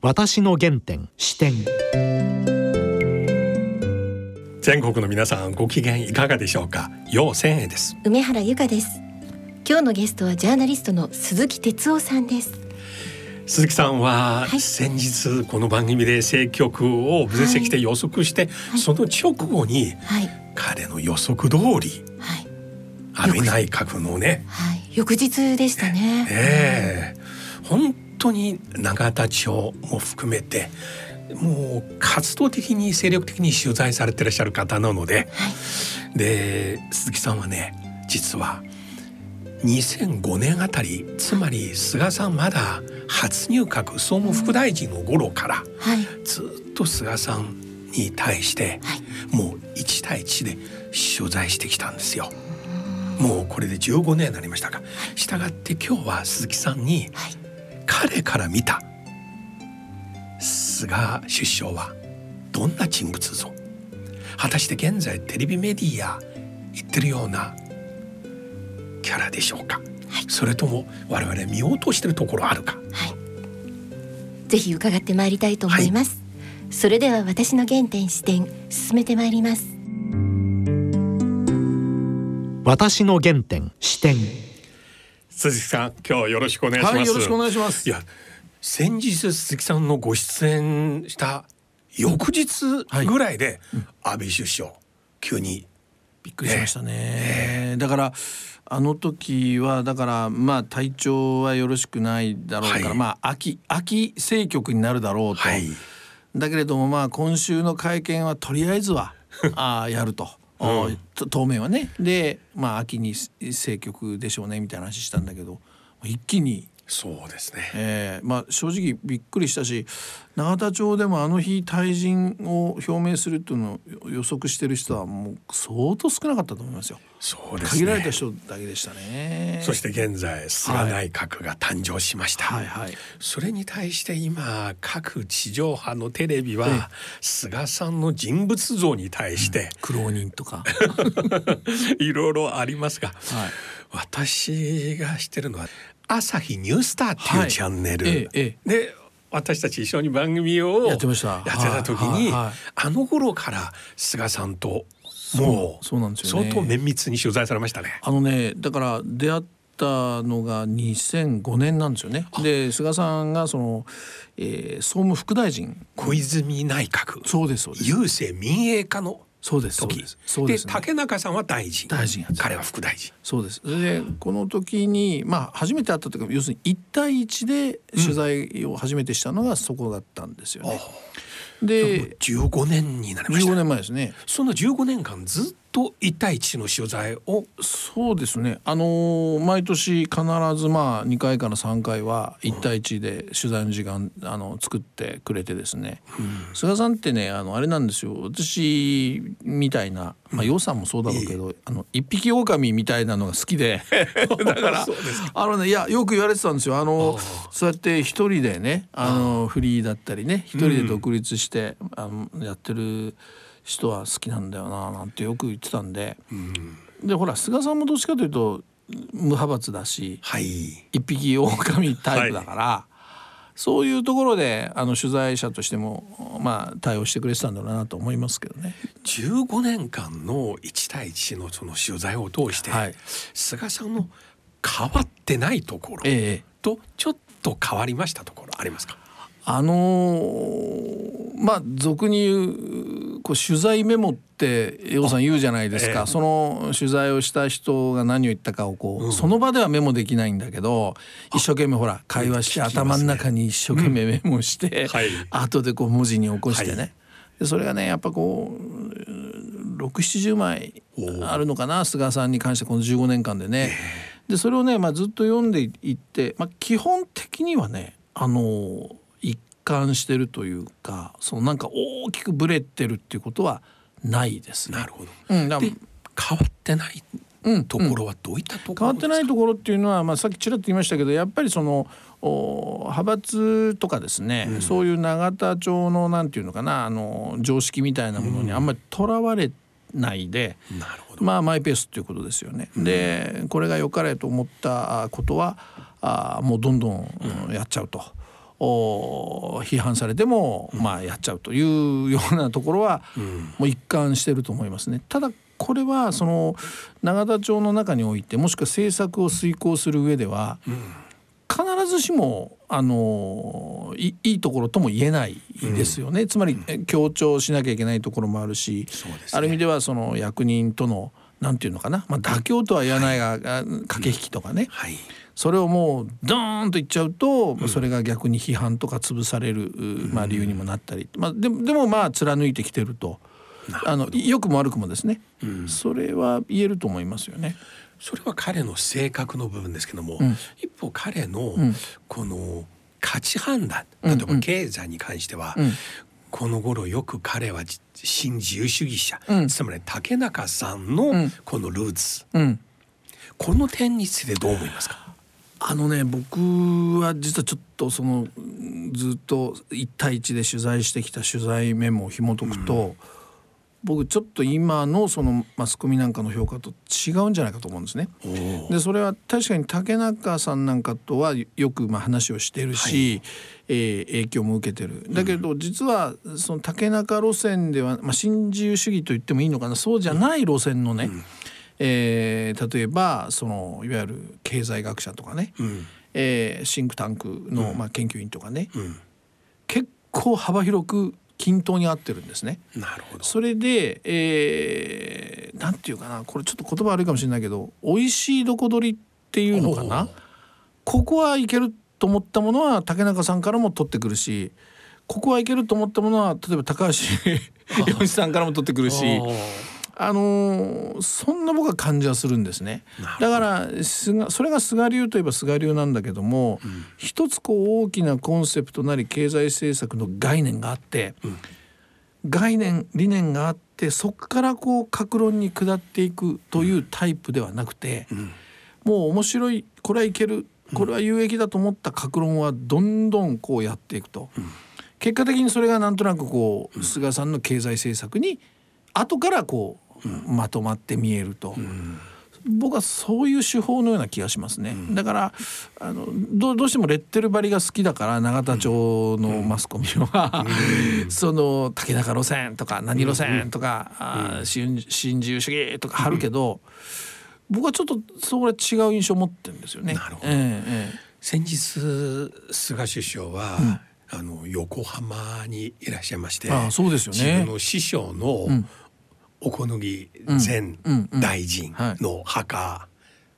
私の原点視点。全国の皆さんご機嫌いかがでしょうか？陽千恵です。梅原由香です。今日のゲストはジャーナリストの鈴木哲夫さんです。鈴木さんははい。先日この番組で政局を分析して予測して、い。その直後にはい。彼の予測通りはい。安倍内閣のねはい。翌日でしたね。ええ。本当に永田町も含めてもう活動的に精力的に取材されてらっしゃる方なのではい。で鈴木さんはね実は2005年あたりつまり菅さんまだ初入閣総務副大臣の頃からはい。ずっと菅さんに対してはい。もう1対1で取材してきたんですよ。もうこれで15年になりましたがしたがって今日は鈴木さんにはい彼から見た。菅首相はどんな人物像？果たして現在テレビメディア言ってるようなキャラでしょうか、それとも我々見落としてるところあるか？はい。ぜひ伺ってまいりたいと思います、それでは私の原点視点進めてまいります。私の原点視点鈴木さん今日よろしくお願いします、はい、よろしくお願いします。いや先日鈴木さんのご出演した翌日ぐらいで、安倍首相急にびっくりしましたね。だからあの時はだからまあ体調はよろしくないだろうから、はいまあ秋秋政局になるだろうと。はいだけれどもまあ今週の会見はとりあえずは あーやると。うん。当面はね。でまあ秋に政局でしょうねみたいな話したんだけど一気にそうですね。えーまあ、正直びっくりしたし永田町でもあの日退陣を表明するっていうのを予測してる人はもう相当少なかったと思いますよ。そうですね。限られた人だけでしたね。そして現在菅内閣が誕生しました、はいはい。それに対して今各地上波のテレビええ。は菅さんの人物像に対して苦労人とか、いろいろありますが、はい。私が知ってるのは朝日ニュースターっていうはいチャンネル、えええで私たち一緒に番組をやってました。やってた時に、はいはい。あの頃から菅さんともうそうなんですよね。相当綿密に取材されましたね。あのねだから出会ったのが2005年なんですよね。で菅さんがその、えー総務副大臣。小泉内閣。そうですそうです。郵政民営化のそうですそう時です。そうです、ね、竹中さんは大臣。大臣彼は副大臣。そうです。でこの時にまあ初めて会ったというか要するに一対一で取材を初めてしたのがそこだったんですよね。で15年になりました。15年前ですね。その15年間ずっと一対一の取材をそうですね。あのー毎年必ずまあ2回から3回は1対1で取材の時間あの作ってくれてですね。菅さんってねあのあれなんですよ。私みたいなまあ予算もそうだろうけど、あの一匹狼みたいなのが好きで だからあのねいやよく言われてたんですよ。あのそうやって一人でねあのフリーだったりね一人で独立して、あのやってる人は好きなんだよななんてよく言ってたんで。でほら菅さんもどっちかというと無派閥だしはい。一匹狼タイプだから、そういうところであの取材者としてもまあ対応してくれてたんだろうなと思いますけどね。15年間の1対1のその取材を通して、はい。菅さんの変わってないところええ。とちょっと変わりましたところありますか？あのーまあ俗に言うこう取材メモって洋さん言うじゃないですか、ええ。その取材をした人が何を言ったかをこう、その場ではメモできないんだけど一生懸命ほら会話して、ね。頭の中に一生懸命メモして、はい。後でこう文字に起こしてね、はい。でそれがねやっぱこう670枚あるのかな菅さんに関してこの15年間でね。でそれをね、まあ、ずっと読んでいって、まあ、基本的にはねあの一貫してるというかそのなんか大きくブレてるっていうことはないですね。なるほど、うん、だで変わってないうんところはどういったところですか、変わってないところっていうのは、まあ、さっきちらっと言いましたけどやっぱりそのお派閥とかですね、そういう永田町のなんていうのかなあの常識みたいなものにあんまりとらわれないで、なるほど。まあマイペースっていうことですよね。でこれが良かれと思ったことはあもうどんどんうんやっちゃうと。お批判されても、まあやっちゃうというようなところは、もう一貫してると思いますね。ただこれはその永田町の中においてもしくは政策を遂行する上では、必ずしもあのいいいところとも言えないですよね、つまり強調しなきゃいけないところもあるし、ね。ある意味ではその役人とのなんていうのかな、まあ、妥協とは言わないが、あ駆け引きとかね、はい。それをもうドーンと言っちゃうと、それが逆に批判とか潰される、まあ、理由にもなったり、まあ、でもでもまあ貫いてきてると。あの良くも悪くもですね、それは言えると思いますよね。それは彼の性格の部分ですけども、一方彼のこの価値判断例えば経済に関しては、この頃よく彼はじ新自由主義者、うん。つまり竹中さんのこのルーツ、うん。この点についてどう思いますか？あのね僕は実はちょっとそのうんずっと一対一で取材してきた取材メモを紐解くと、僕ちょっと今のそのマスコミなんかの評価と違うんじゃないかと思うんですね。でそれは確かに竹中さんなんかとはよくまあ話をしてるし、えー影響も受けてる。だけど実はその竹中路線では、まあ、新自由主義と言ってもいいのかな。そうじゃない路線のね、えー例えばそのいわゆる経済学者とかね、うん。えーシンクタンクの、まあ、研究員とかね、うん。結構幅広く均等に合ってるんですね。なるほどそれで、えーなんていうかなこれちょっと言葉悪いかもしれないけど美味しいどこ取りっていうのかなここはいけると思ったものは竹中さんからも取ってくるしここはいけると思ったものは例えば高橋 洋一さんからも取ってくるし。あのーそんな僕は感じはするんですね。だから菅それが菅流といえば菅流なんだけども、一つこう大きなコンセプトなり経済政策の概念があって、概念理念があってそこからこう格論に下っていくというタイプではなくて、もう面白いこれはいけるこれは有益だと思った格論はどんどんこうやっていくと、結果的にそれがなんとなくこう菅さんの経済政策に後からこうまとまって見えると。僕はそういう手法のような気がしますね、だからあのどうどうしてもレッテル張りが好きだから永田町のマスコミは、その竹中路線とか何路線とか、あー新新自由主義とか貼るけど、僕はちょっとそれ違う印象を持ってるんですよね。なるほど。ええええ。先日菅首相は、あの横浜にいらっしゃいましてああそうですよね。自分の師匠の小此木前大臣の墓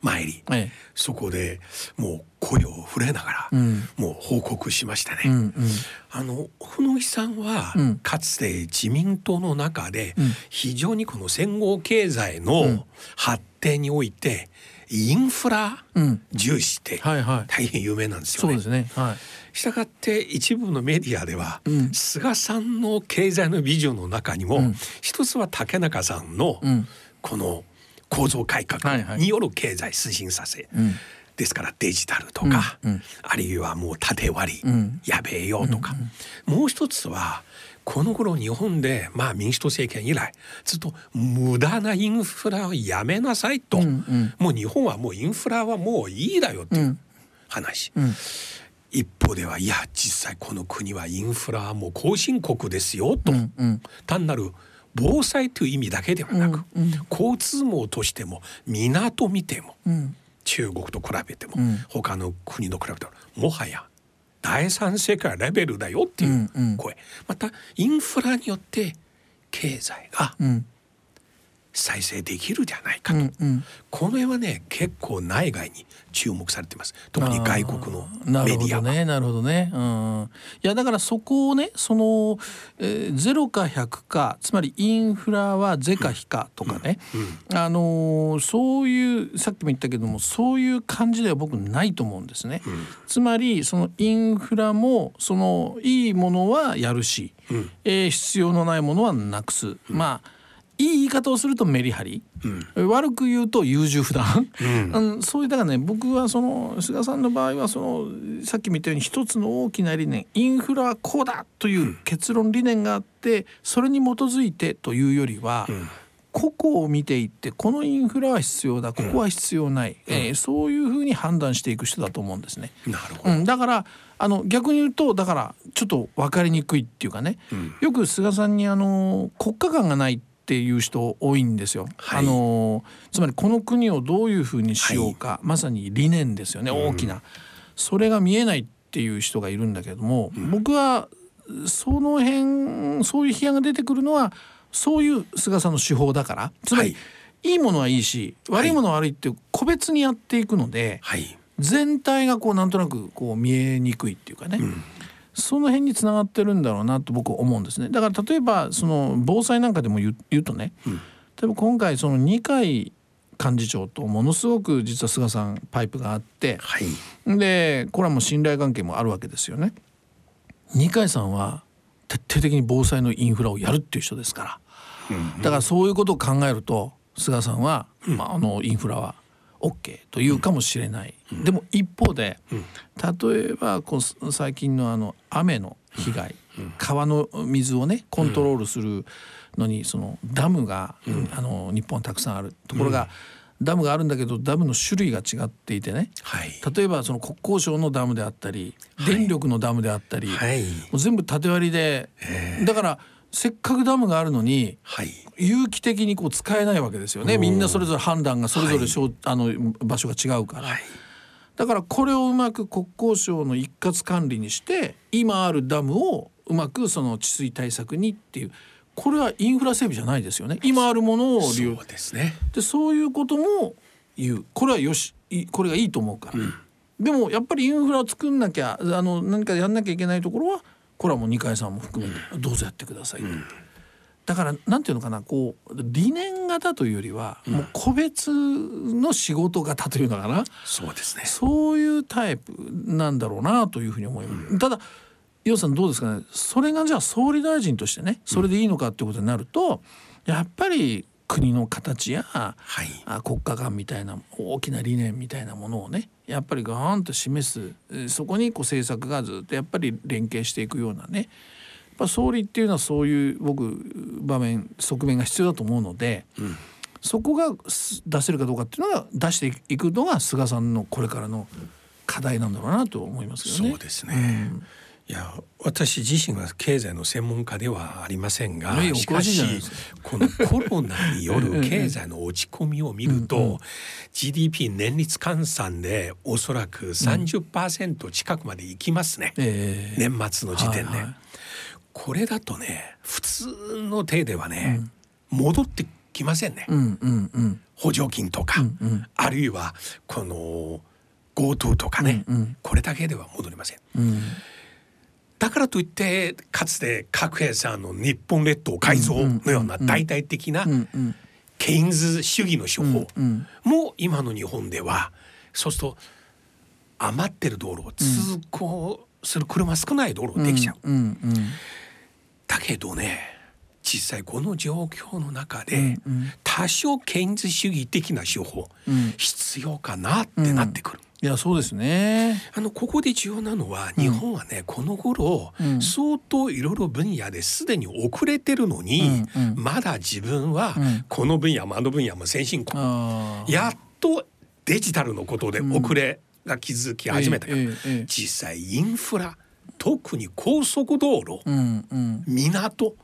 参り、ええ。そこでもう声を触れながら、ん。もう報告しましたね。うんうん。あの小野木さんは、うん。かつて自民党の中でん。非常にこの戦後経済の発展においてインフラうん。重視ってはいはい。大変有名なんですよね。そうですね。はい。したがって一部のメディアでは、うん。菅さんの経済のビジョンの中にも、うん。一つは竹中さんのうん。この構造改革による経済推進させ、うん。ですからデジタルとか、うん。うん。あるいはもう縦割り、うん。やべえよとか、もう一つはこの頃日本でまあ民主党政権以来ずっと無駄なインフラをやめなさいと、ん。うん。もう日本はもうインフラはもういいだよっていう話、ん一方ではいや実際この国はインフラはもう後進国ですよと、うんうん。単なる防災という意味だけではなく、交通網としても港見ても、うん。中国と比べても、ん他の国と比べてももはや第三世界レベルだよっていううんうん声、またインフラによって経済がうん再生できるじゃないかと、うんうんこの辺はね結構内外に注目されています特に外国のメディアは。ほどねなるほどね。うん。いやだからそこをねその、えー、ゼロか100かつまりインフラは是か非かとかね、あのーそういうさっきも言ったけどもそういう感じでは僕ないと思うんですね。つまりそのインフラもそのいいものはやるし、えー必要のないものはなくす。まあいい言い方をするとメリハリ、悪く言うと優柔不断、うん。そういうだからね僕はその菅さんの場合はそのさっきも言ったように一つの大きな理念インフラはこうだという結論理念があってそれに基づいてというよりは、個々を見ていってこのインフラは必要だここは必要ない、えーそういうふうに判断していく人だと思うんですね。なるほど、うん、だからあの逆に言うとだからちょっと分かりにくいっていうかね、よく菅さんにあの国家観がないっていう人多いんですよ。はい。あのつまりこの国をどういうふうにしようか、まさに理念ですよね大きな、それが見えないっていう人がいるんだけども、僕はその辺そういう批判が出てくるのはそういう菅さんの手法だから。つまり、はい。い、いものはいいし悪いものは悪いって個別にやっていくので、はい。全体がこうなんとなくこう見えにくいっていうかね、その辺につながってるんだろうなと僕は思うんですね。だから例えばその防災なんかでも言うとね、例えば今回その二階幹事長とものすごく実は菅さんパイプがあってはい。でこれはもう信頼関係もあるわけですよね。二階さんは徹底的に防災のインフラをやるっていう人ですから、だからそういうことを考えると菅さんは、まあ、あのインフラは OK というかもしれない、でも一方で、例えばこう最近のあの雨の被害、川の水をねコントロールするのにそのダムが、あの日本はたくさんあるところが、ダムがあるんだけどダムの種類が違っていてね。はい。例えばその国交省のダムであったり、電力のダムであったり、はい。もう全部縦割りで、だからせっかくダムがあるのにはい。有機的にこう使えないわけですよね。みんなそれぞれ判断がそれぞれしょ、あの場所が違うから、だからこれをうまく国交省の一括管理にして今あるダムをうまくその治水対策にっていうこれはインフラ整備じゃないですよね。今あるものを利用そうですね。でそういうことも言う。これはよしいこれがいいと思うから、でもやっぱりインフラを作んなきゃあの何かやんなきゃいけないところはこれはもう二階さんも含めてどうぞやってくださいと、だからなんていうのかなこう理念型というよりは、もう個別の仕事型というのかな。そうですね。そういうタイプなんだろうなというふうに思います。ただ伊代さんどうですかね。それがじゃあ総理大臣としてねそれでいいのかってことになると、やっぱり国の形や、はい。あ国家観みたいな大きな理念みたいなものをねやっぱりガーンと示すえーそこにこう政策がずっとやっぱり連携していくようなね。やっぱ総理っていうのはそういう僕場面側面が必要だと思うので、そこがす出せるかどうかっていうのが出していくのが菅さんのこれからの課題なんだろうなと思いますけどね。そうですね、いや私自身は経済の専門家ではありませんがしかしこのコロナによる経済の落ち込みを見ると GDP 年率換算でおそらく30%近くまでいきますね、ええ。年末の時点で、これだとね普通の手ではね、戻ってきませんね、補助金とか、あるいはこの GoTo とかね、これだけでは戻りません。うんだからといってかつて核兵さんの日本列島改造のような大々的なうんケインズ主義の手法うんも今の日本ではそうすると余ってる道路を通行する車少ない道路できちゃう。だけどね実際この状況の中で多少ケインズ主義的な手法必要かなってなってくる。いやそうですね。あのここで重要なのは日本はね、この頃、相当いろいろ分野ですでに遅れてるのに、まだ自分はこの分野もあの分野も先進国。やっとデジタルのことで遅れが気づき始めたから、ええええ。実際インフラ特に高速道路、うんうん。港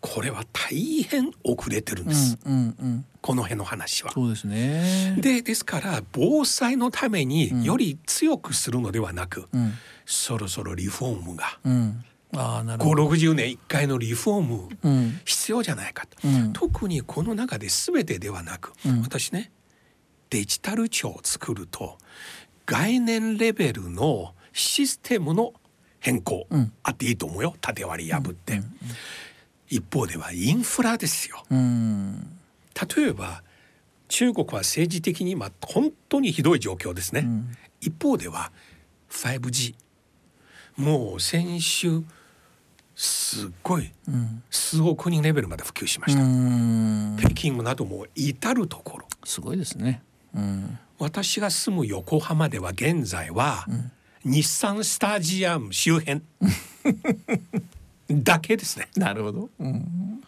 これは大変遅れてるんです、うんうん。この辺の話は。そうですね。でですから防災のためにより強くするのではなく、うん。そろそろリフォームが。うん。ああなるほど。560年1回のリフォームうん。必要じゃないかと、うん。特にこの中で全てではなく、うん。私ねデジタル庁を作ると概念レベルのシステムの変更、うん。あっていいと思うよ。縦割り破って、一方ではインフラですよ。うん。例えば中国は政治的に今本当にひどい状況ですね、一方では 5G もう先週すっごいうん数億人レベルまで普及しまうした、ん。北京なども至る所。すごいですね。うん。私が住む横浜では現在は、日産スタジアム周辺 だけですね。なるほど。うん。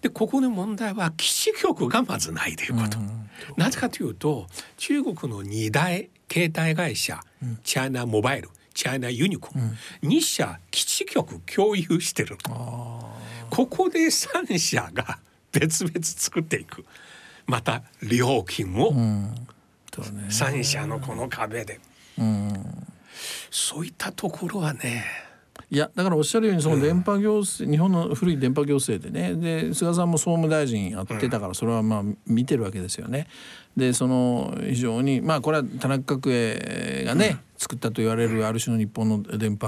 でここの問題は基地局がまずないということ。なぜかというと中国の2大携帯会社、チャイナモバイルチャイナユニコン、2社基地局共有してるここで3社が別々作っていく。また料金も3社のこの壁で、そういったところはねいやだからおっしゃるようにその電波行政、うん、日本の古い電波行政でねで菅さんも総務大臣やってたからそれはまあ見てるわけですよね。でその非常にまあこれは田中角栄がね、作ったと言われるある種の日本の電波、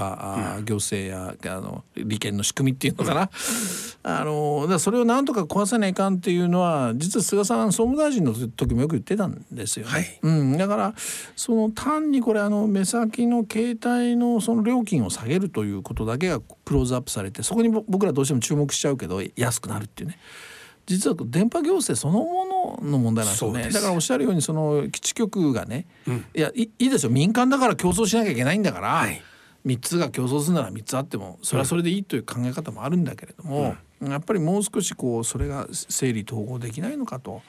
行政やあの利権の仕組みっていうのかな、あのだそれをなんとか壊さないかんっていうのは実は菅さん総務大臣の時もよく言ってたんですよね。はい、うん、だからその単にこれあの目先の携帯のその料金を下げるということだけがクローズアップされてそこに僕らどうしても注目しちゃうけど安くなるっていうね。実は電波行政そのものの問題なんですよね。だからおっしゃるようにその基地局がね、うん、いやいいですよ民間だから競争しなきゃいけないんだから、はい、3つが競争するなら3つあってもそれはそれでいいという考え方もあるんだけれども、うん、やっぱりもう少しこうそれが整理統合できないのかと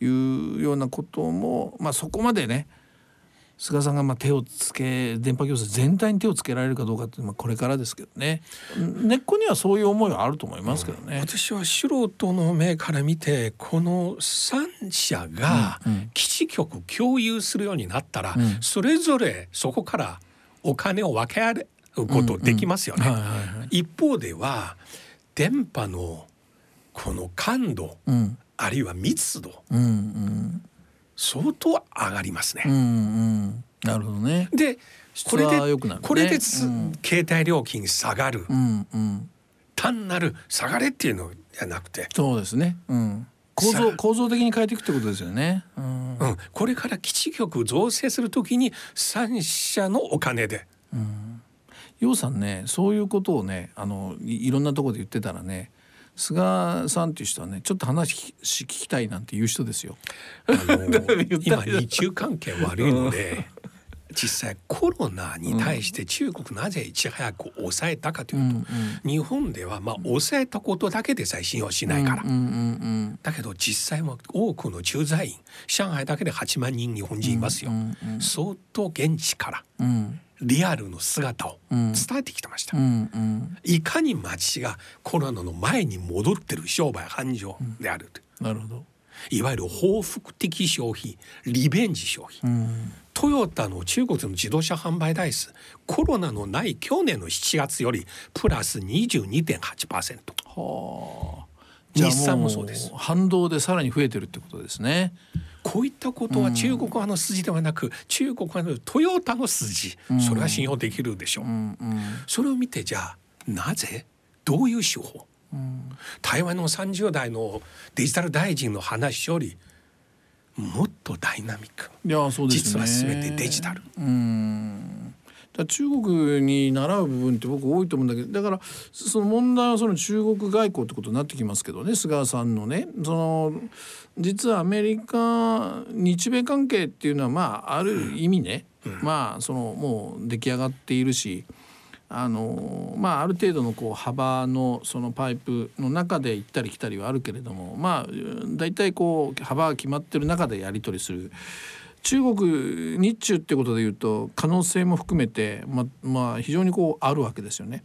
いうようなことも、まあ、そこまでね菅さんがまあ手をつけ電波行政全体に手をつけられるかどうかっていうのはこれからですけどね。根っこにはそういう思いはあると思いますけどね、うん、私は素人の目から見てこの3社が基地局共有するようになったら、うん、それぞれそこからお金を分け合うことできますよね。一方では電波のこの感度、うん、あるいは密度、うんうん相当上がりますね。うんうん、なるほどね。でこれで、ね、これで、うん、携帯料金下がる、うんうん、単なる下がれっていうのじゃなくて。そうですね、うん、構造構造的に変えていくってことですよね。うん、うん、これから基地局造成するときに三社のお金で。うん、楊さんねそういうことをねあのいろんなところで言ってたらね菅さんっていう人はねちょっと話聞きたいなんていう人ですよ。あの今日中関係悪いので、実際コロナに対して中国なぜいち早く抑えたかというと、うんうん、日本ではまあ抑えたことだけでさえ信用しないから、うんうんうん、だけど実際は多くの駐在員上海だけで8万人日本人いますよ、うんうんうん、相当現地から、うん。リアルの姿を伝えてきてました、うんうん、いかに街がコロナの前に戻ってる商売繁盛であると、なるほど。いわゆる報復的消費リベンジ消費、トヨタの中国の自動車販売台数コロナのない去年の7月よりプラス22.8%。はあ。日産もそうです。反動でさらに増えてるってことですね。こういったことは中国派の筋ではなく、うん、中国派のトヨタの筋、うん、それは信用できるでしょう、うん、それを見てじゃあなぜどういう手法、台湾の30代のデジタル大臣の話よりもっとダイナミック。いやそうです、ね、実は全てデジタル。うん。中国に習う部分って僕多いと思うんだけどだからその問題はその中国外交ってことになってきますけどね菅さんのね。その実はアメリカ日米関係っていうのはまあある意味ね、うん、まあそのもう出来上がっているしあのまあある程度のこう幅のそのパイプの中で行ったり来たりはあるけれどもまあ大体こう幅が決まってる中でやり取りする。中国日中ってことでいうと可能性も含めてままあ非常にこうあるわけですよね。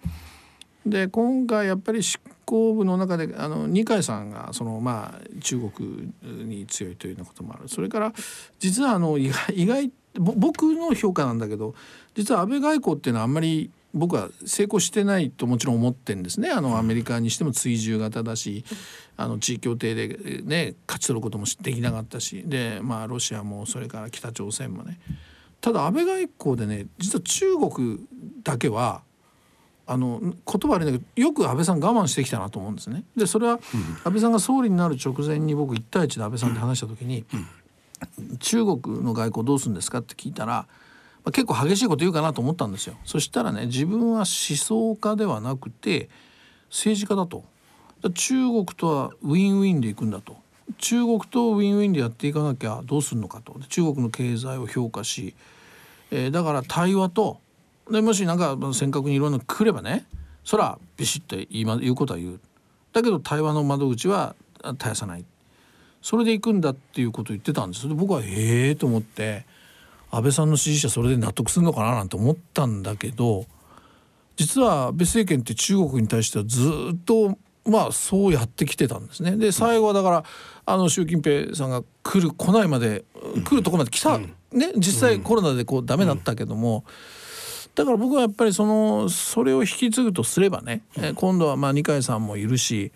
で今回やっぱり執行部の中であの二階さんがそのまあ中国に強いというようなこともあるそれから実はあの意外意外僕の評価なんだけど実は安倍外交っていうのはあんまり僕は成功してないともちろん思ってんですね。あのアメリカにしても追従型だしあの地位協定で、ね、勝ち取ることもできなかったし。で、まあ、ロシアもそれから北朝鮮もね。ただ安倍外交でね実は中国だけはあの言葉悪いんだけどよく安倍さん我慢してきたなと思うんですね。でそれは安倍さんが総理になる直前に僕1対1で安倍さんと話した時に、中国の外交どうするんですかって聞いたらまあ、結構激しいこと言うかなと思ったんですよ。そしたらね自分は思想家ではなくて政治家だと。中国とはウィンウィンでいくんだと。中国とウィンウィンでやっていかなきゃどうするのかと。中国の経済を評価し、えー、だから対話とでもし何か尖閣にいろんな来ればねそらビシッと言い、ま、言うことは言う。だけど対話の窓口は絶やさない。それで行くんだっていうことを言ってたんです。で僕はええと思って安倍さんの支持者それで納得するのかななんて思ったんだけど実は安倍政権って中国に対してはずっとまあそうやってきてたんですね。で最後はだからあの習近平さんが来る来ないまで来るとこまで来た、ね実際コロナでこうダメだったけども。だから僕はやっぱりそのそれを引き継ぐとすればね、え今度はまあ二階さんもいるし、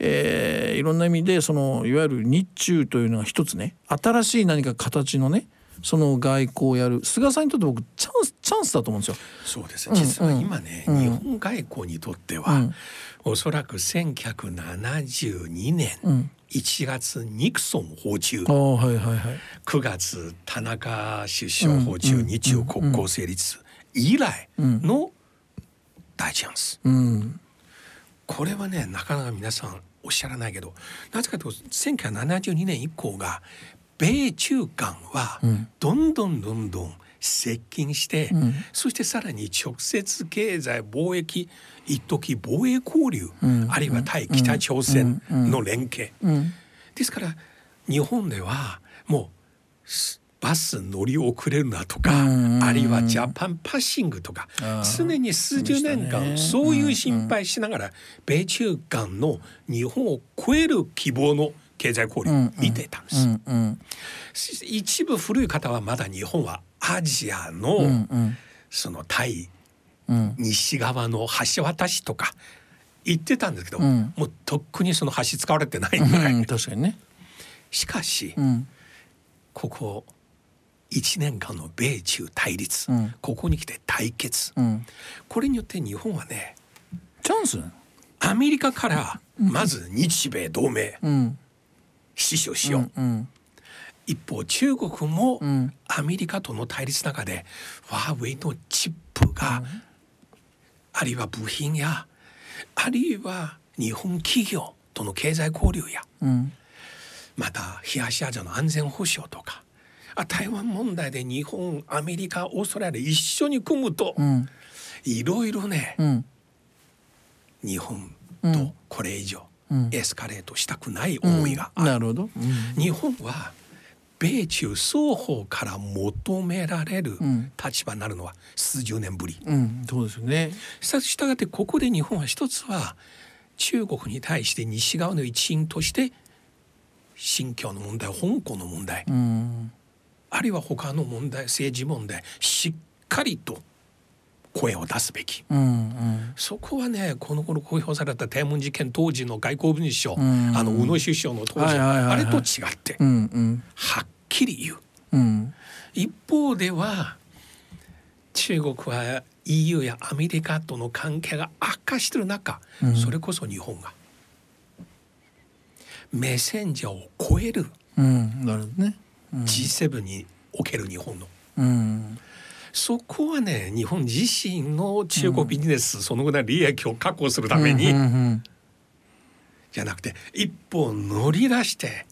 えー、いろんな意味でそのいわゆる日中というのが一つね新しい何か形のねその外交をやる。菅さんにとって僕チャンスチャンスだと思うんですよ。そうですね実は今ね、うん、日本外交にとっては、うん、おそらく1972年、うん。1月ニクソン訪中、はいはいはい、9月田中首相訪中、日中国交成立以来の大チャンス、うん、これはねなかなか皆さんおっしゃらないけどなぜかというと1972年以降が米中間はどんどんどんどん接近して、うん、そしてさらに直接経済貿易一時防衛交流、うん、あるいは対北朝鮮の連携、ですから日本ではもうバス乗り遅れるなとか、あるいはジャパンパッシングとか常に数十年間そういう心配しながら米中間の日本を超える希望の経済交流見てたんです、うんうん、一部古い方はまだ日本はアジアの、うんうん、その対、うん、西側の橋渡しとか言ってたんですけど、うん、もうとっくにその橋使われてないぐらい、うん、確かにね。しかし、ここ1年間の米中対立、ここに来て対決、これによって日本はねチャンス？アメリカからまず日米同盟、死守しよう、うんうん、一方中国もアメリカとの対立の中でワーウェイのチップが、あるいは部品やあるいは日本企業との経済交流や、また東アジアの安全保障とかあ台湾問題で日本アメリカオーストラリア一緒に組むと、いろいろね、日本とこれ以上、エスカレートしたくない思いがある。なるほど、日本は米中双方から求められる立場になるのは数十年ぶり。うん、そうですね。したがってここで日本は一つは中国に対して西側の一員として新疆の問題香港の問題、うん、あるいは他の問題政治問題しっかりと声を出すべき、うんうん、そこはねこの頃公表された天文事件当時の外交文書、うん。うん、あの宇野首相の当時、あれと違って、うんうん、はっきり言う、うん、一方では中国は EU やアメリカとの関係が悪化している中、うん、それこそ日本がメッセンジャーを超える、うん、なるほどね、G7 における日本の、うんそこはね日本自身の中国ビジネス、そのぐらい利益を確保するために、じゃなくて一歩乗り出して、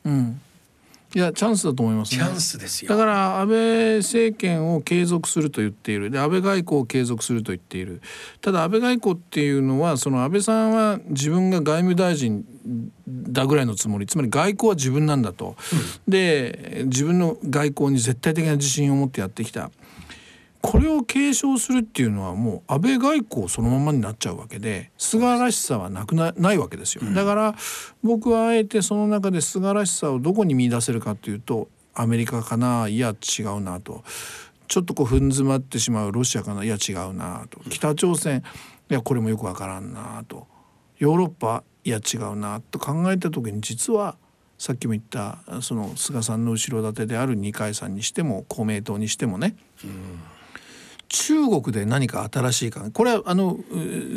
いやチャンスだと思います、ね、チャンスですよ。だから安倍政権を継続すると言っている。で安倍外交を継続すると言っている。ただ安倍外交っていうのはその安倍さんは自分が外務大臣だぐらいのつもり。つまり外交は自分なんだと、うん、で自分の外交に絶対的な自信を持ってやってきたこれを継承するっていうのはもう安倍外交そのままになっちゃうわけで菅らしさはなくなないわけですよ、だから僕はあえてその中で菅らしさをどこに見出せるかというとアメリカかないや違うなと。ちょっとこう踏ん詰まってしまうロシアかないや違うなと。北朝鮮いやこれもよくわからんなと。ヨーロッパいや違うなと。考えた時に実はさっきも言ったその菅さんの後ろ盾である二階さんにしても公明党にしてもね、うん中国で何か新しいかこれはあの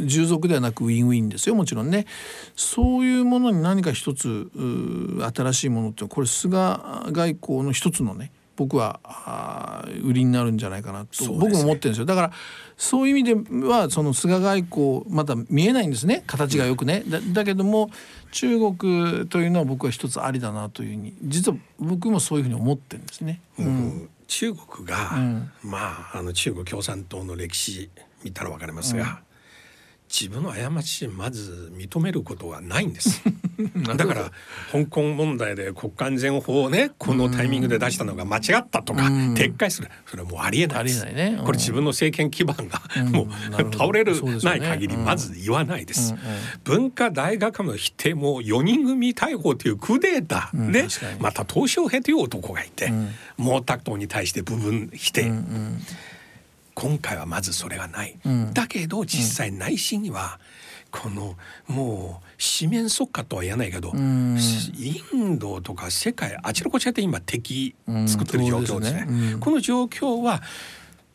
従属ではなくウィンウィンですよ。もちろんね。そういうものに何か一つ新しいものってこれ菅外交の一つのね僕は売りになるんじゃないかなと、僕も思ってるんですよ。だからそういう意味ではその菅外交まだ見えないんですね。形がよくね。だだけども中国というのは僕は一つありだなというふうに実は僕もそういうふうに思ってるんですね。うん中国が、うん、まああの中国共産党の歴史見たら分かりますが、うん、自分の過ちまず認めることはないんです。だから香港問題で国家安全法をねこのタイミングで出したのが間違ったとか撤回する。それはもうありえないです。ね。うん。これ自分の政権基盤がもう倒れるない限りまず言わないです。文化大学の否定も4人組逮捕というクーデータでまた鄧小平という男がいてん。毛沢東に対して部分否定今回はまずそれがない、うん。だけど実際内心にはこのもう四面楚歌とは言わないけど、ん。インドとか世界あちらこちらで今敵作ってる状況ですね。すね。うん。この状況は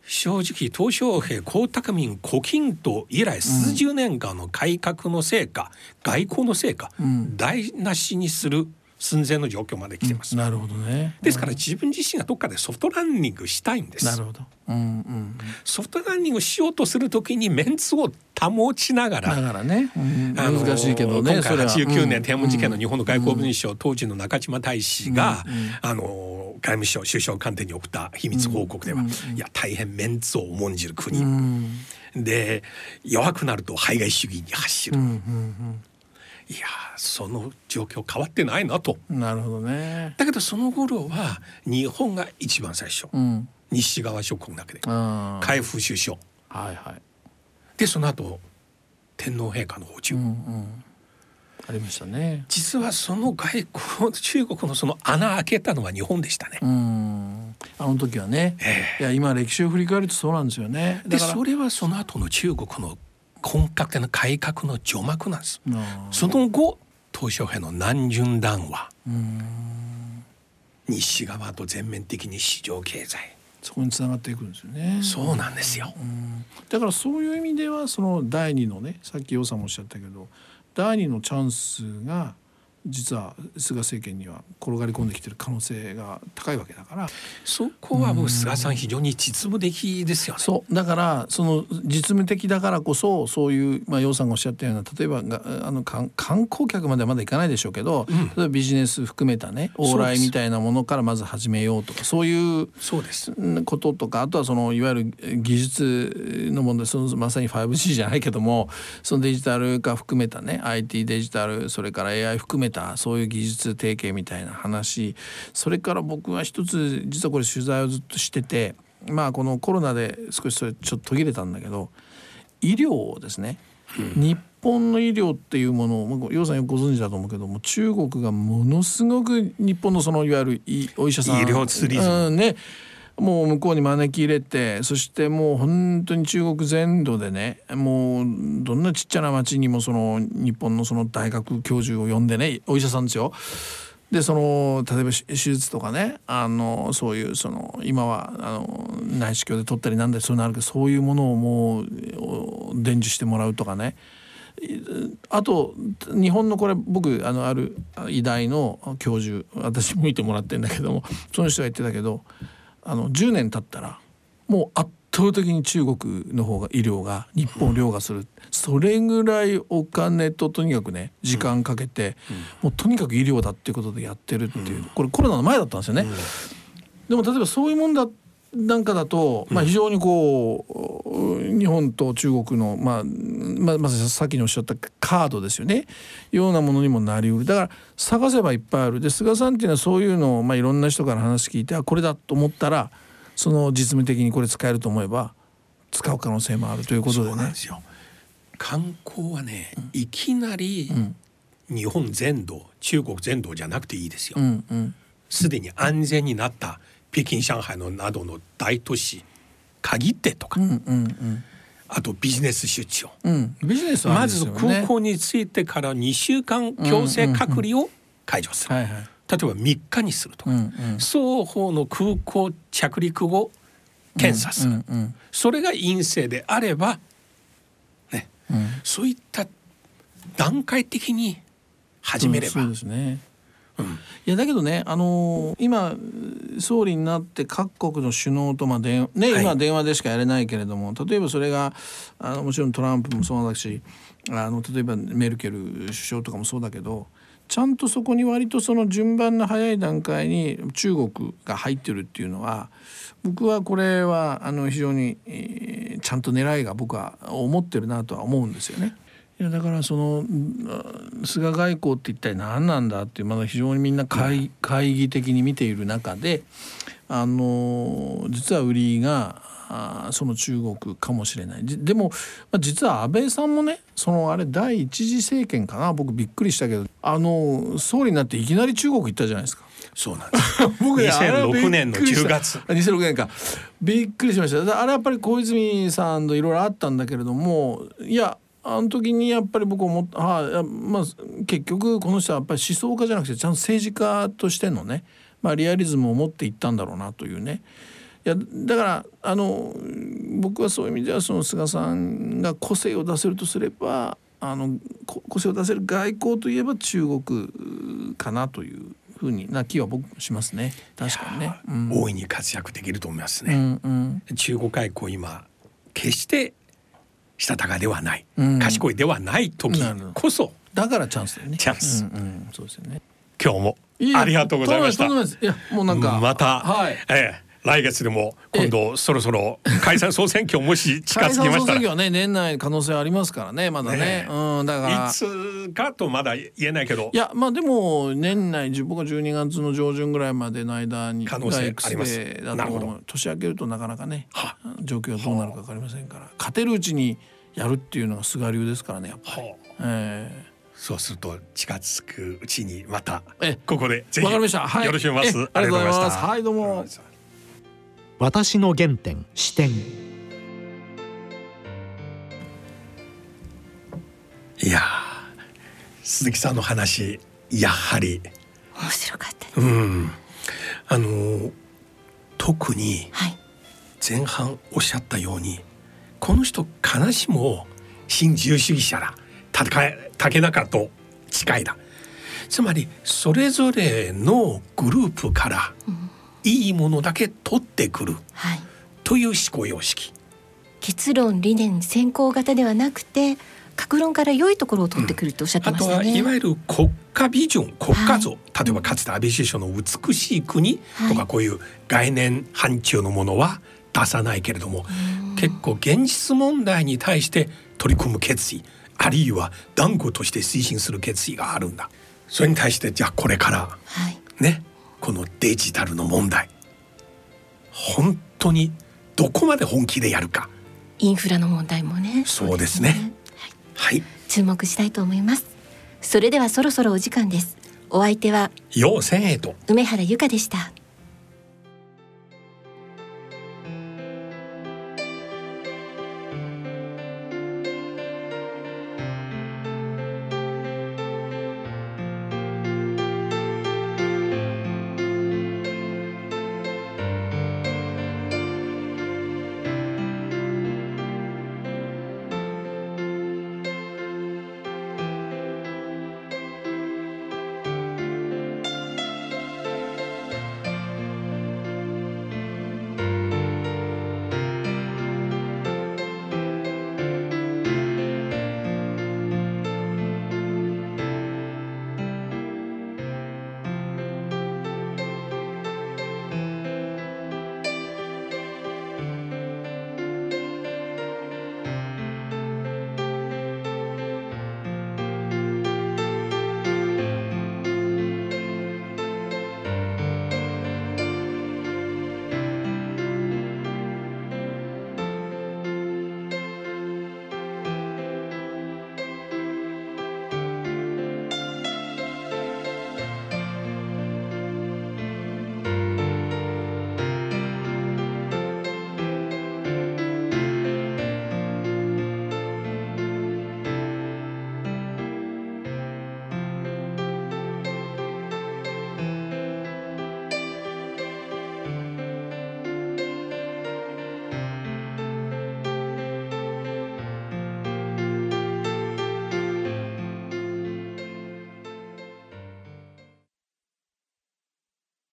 正直鄧小平江沢民胡錦涛以来数十年間の改革の成果、外交の成果、ん。台無しにする寸前の状況まで来てます。なるほどね。ですから自分自身がどっかでソフトランニングしたいんです。なるほど。うんうんソフトランニングしようとするときにメンツを保ちながら。だからね、うん。あの難しいけどね今回それは。89年うん。天安門事件の日本の外交文書、当時の中島大使が、あの外務省首相官邸に送った秘密報告では、いや大変メンツを重んじる国、うん。で弱くなると排外主義に走る、うんうんいやその状況変わってないなと。うんなるほどね。だけどその頃は日本が一番最初、うん。西側諸国の中で。あー海部首相はいはい。でその後天皇陛下の訪中、うんうん。ありましたね。実はその外交中国のその穴開けたのは日本でしたね。うん。あの時はね、えいや今歴史を振り返るとそうなんですよね。でそれはその後の中国の本格的な改革の除幕なんです。あその後鄧小平の南巡談話。西側と全面的に市場経済。そこにつながっていくんですよね。そうなんですよ。だからそういう意味ではその第二のねさっき楊さんもおっしゃったけど第二のチャンスが実は菅政権には転がり込んできてる可能性が高いわけだからそこは僕菅さん非常に実務的ですよね。そうだからその実務的だからこそそういうまあ楊さんがおっしゃったような例えばがあの観観光客まではまだ行かないでしょうけど、例えばビジネス含めたね往来みたいなものからまず始めようとかそういうそうです。こととかあとはそのいわゆる技術の問題そのまさに 5G じゃないけどもそのデジタル化含めたね IT デジタルそれから AI 含めたそういう技術提携みたいな話。それから僕は一つ実はこれ取材をずっとしててまあこのコロナで少しそれちょっと途切れたんだけど医療ですね、日本の医療っていうものをもう楊さんよくご存知だと思うけども中国がものすごく日本のそのいわゆるいお医者さん医療ツーリズム。うんねもう向こうに招き入れてそしてもう本当に中国全土でねもうどんなちっちゃな町にもその日本のその大学教授を呼んでねお医者さんですよ。でその例えば手術とかねあのそういうその今はあの内視鏡で取ったりなんだりそういうのあるけどそういうものをもう伝授してもらうとかねあと日本のこれ僕あのある医大の教授私も見てもらってんだけどもその人が言ってたけどあの10年経ったらもう圧倒的に中国の方が医療が日本を凌駕する、それぐらいお金ととにかくね時間かけて、もうとにかく医療だっていうことでやってるっていう、これコロナの前だったんですよね。でも例えばそういうもんだなんかだと、まあ、非常にこう日本と中国の、まあまあ、まずさっきにおっしゃったカードですよね。ようなものにもなりうる。だから探せばいっぱいある。で菅さんっていうのはそういうのを、まあ、いろんな人から話聞いてあこれだと思ったらその実務的にこれ使えると思えば使う可能性もあるということそでね。うなんですよ。観光はね、いきなり日本全土、中国全土じゃなくていいですよ。う。んうん。すでに安全になった北京、上海のなどの大都市限ってとか、うんうんうん。あとビジネス出張。うん。ビジネスはあまず空港に着いてから2週間強制隔離を解除する。例えば3日にするとか、うんうん。双方の空港着陸後検査する、うんうんそれが陰性であれば、ね。うん。そういった段階的に始めれば、ねうんいやだけどね、あのー今総理になって各国の首脳とまあ電ね、はい今は電話でしかやれないけれども例えばそれがあのもちろんトランプもそうだしあの例えばメルケル首相とかもそうだけどちゃんとそこに割とその順番の早い段階に中国が入ってるっていうのは僕はこれはあの非常に、えーちゃんと狙いが僕は思ってるなとは思うんですよね。いやだからそのうん菅外交って一体何なんだっていうまだ非常にみんな会会議的に見ている中であの実は売りがあその中国かもしれない。じでも、まあ、実は安倍さんもねそのあれ第一次政権かな。僕びっくりしたけど。あの総理になっていきなり中国行ったじゃないですか。そうなんです。僕ねあれはびっくり2006年のした10月あ2006年か。びっくりしました。だあれやっぱり小泉さんといろいろあったんだけれどもいやあの時にやっぱり僕思ったあいやまあ結局この人はやっぱり思想家じゃなくてちゃんと政治家としてのね、まあ、リアリズムを持っていったんだろうなというね。いやだからあの僕はそういう意味ではその菅さんが個性を出せるとすればあのこ個性を出せる外交といえば中国かなというふうにな気は僕もしますね。確かにね。うん。大いに活躍できると思いますうね、んうん。中国外交今決してしたたかではない、うん。賢いではない時こそ。だからチャンスだよね。チャンス。うんうん、そうですよね。今日もありがとうございました。いやもうなんか。また、はい。ええ来月でも今度そろそろ解散総選挙もし近づきま解散総したら選挙はね年内可能性ありますからねまだね。ねうんだから。いつかとまだ言えないけど。いやまあでも年内僕は12月の上旬ぐらいまでの間に可能性があります。なるほど。年明けるとなかなかねは。状況がどうなるか分かりませんから。勝てるうちにやるっていうのが菅流ですからねやっぱり。はえそうすると近づくうちにまたえここでぜひよろしくお願いします。えありがとうございます。はいどうも私の原点視点。いやー鈴木さんの話やはり。面白かった。です。うん。あのー特にはい。前半おっしゃったようにこの人必しも新自由主義者だ。竹竹中と近いだ。つまりそれぞれのグループからいいものだけ取ってくる。はい。という思考様式。結論理念先行型ではなくて格論から良いところを取ってくるとおっしゃってあとましたね。はいわゆる国家ビジョン国家像、例えばかつて安倍首相の美しい国とはい。かこういう概念範疇のものは出さないけれども、結構現実問題に対して取り組む決意あるいは断固として推進する決意があるんだ。それに対してじゃあこれからはい。ねこのデジタルの問題本当にどこまで本気でやるかインフラの問題もね。そうですねはい注目したいと思います。それではそろそろお時間です。お相手は要千へと梅原由香でした。